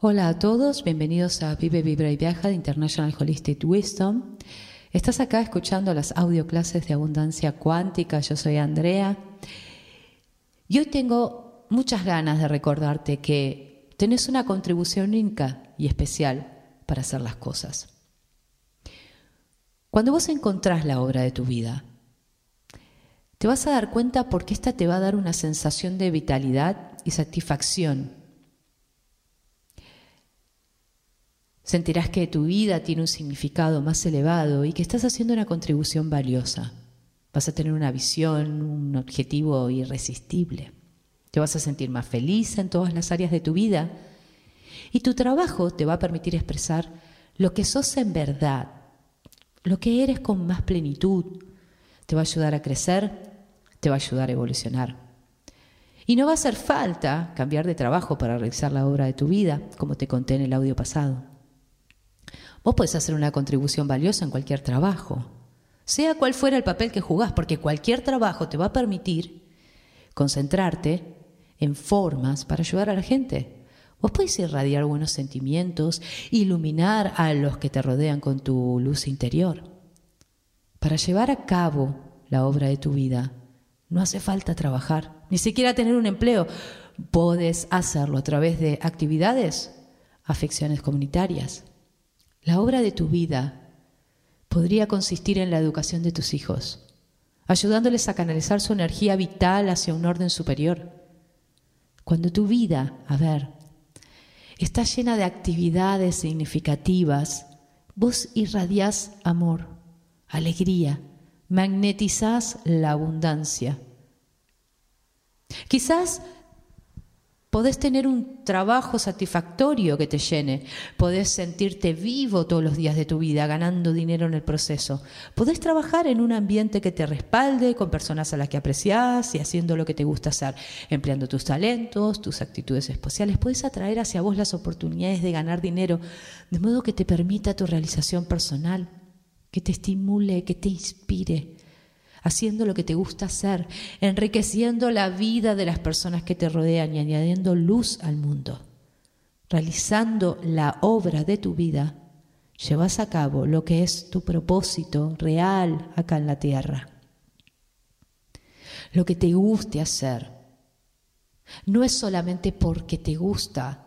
Hola a todos, bienvenidos a Vive, Vibra y Viaja de International Holistic Wisdom. Estás acá escuchando las audio clases de abundancia cuántica. Yo soy Andrea. Y hoy tengo muchas ganas de recordarte que tenés una contribución única y especial para hacer las cosas. Cuando vos encontrás la obra de tu vida, te vas a dar cuenta porque esta te va a dar una sensación de vitalidad y satisfacción Sentirás que tu vida tiene un significado más elevado y que estás haciendo una contribución valiosa. Vas a tener una visión, un objetivo irresistible. Te vas a sentir más feliz en todas las áreas de tu vida y tu trabajo te va a permitir expresar lo que sos en verdad, lo que eres con más plenitud. Te va a ayudar a crecer, te va a ayudar a evolucionar. Y no va a hacer falta cambiar de trabajo para realizar la obra de tu vida, como te conté en el audio pasado. Vos podés hacer una contribución valiosa en cualquier trabajo, sea cual fuera el papel que jugás, porque cualquier trabajo te va a permitir concentrarte en formas para ayudar a la gente. Vos podés irradiar buenos sentimientos, iluminar a los que te rodean con tu luz interior. Para llevar a cabo la obra de tu vida, no hace falta trabajar, ni siquiera tener un empleo. Podés hacerlo a través de actividades, afecciones comunitarias, la obra de tu vida podría consistir en la educación de tus hijos, ayudándoles a canalizar su energía vital hacia un orden superior. Cuando tu vida, a ver, está llena de actividades significativas, vos irradiás amor, alegría, magnetizás la abundancia. Quizás Podés tener un trabajo satisfactorio que te llene. Podés sentirte vivo todos los días de tu vida, ganando dinero en el proceso. Podés trabajar en un ambiente que te respalde, con personas a las que apreciás y haciendo lo que te gusta hacer, empleando tus talentos, tus actitudes especiales. Podés atraer hacia vos las oportunidades de ganar dinero, de modo que te permita tu realización personal, que te estimule, que te inspire haciendo lo que te gusta hacer, enriqueciendo la vida de las personas que te rodean y añadiendo luz al mundo. Realizando la obra de tu vida, llevas a cabo lo que es tu propósito real acá en la tierra. Lo que te guste hacer. No es solamente porque te gusta.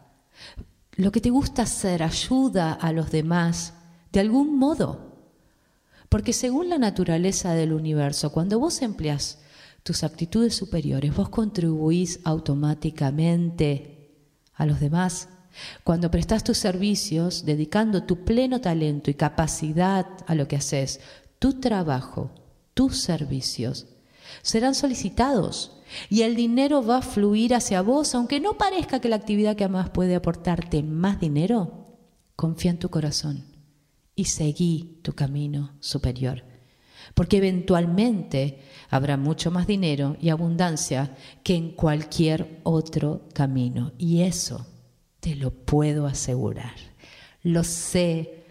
Lo que te gusta hacer ayuda a los demás de algún modo porque según la naturaleza del universo, cuando vos empleas tus aptitudes superiores, vos contribuís automáticamente a los demás. Cuando prestas tus servicios, dedicando tu pleno talento y capacidad a lo que haces, tu trabajo, tus servicios, serán solicitados y el dinero va a fluir hacia vos, aunque no parezca que la actividad que amas puede aportarte más dinero, confía en tu corazón y seguí tu camino superior. Porque eventualmente habrá mucho más dinero y abundancia que en cualquier otro camino. Y eso te lo puedo asegurar. Lo sé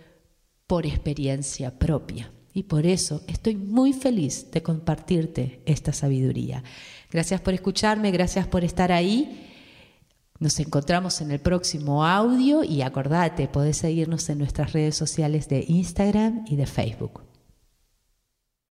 por experiencia propia. Y por eso estoy muy feliz de compartirte esta sabiduría. Gracias por escucharme, gracias por estar ahí nos encontramos en el próximo audio y acordate, podés seguirnos en nuestras redes sociales de Instagram y de Facebook.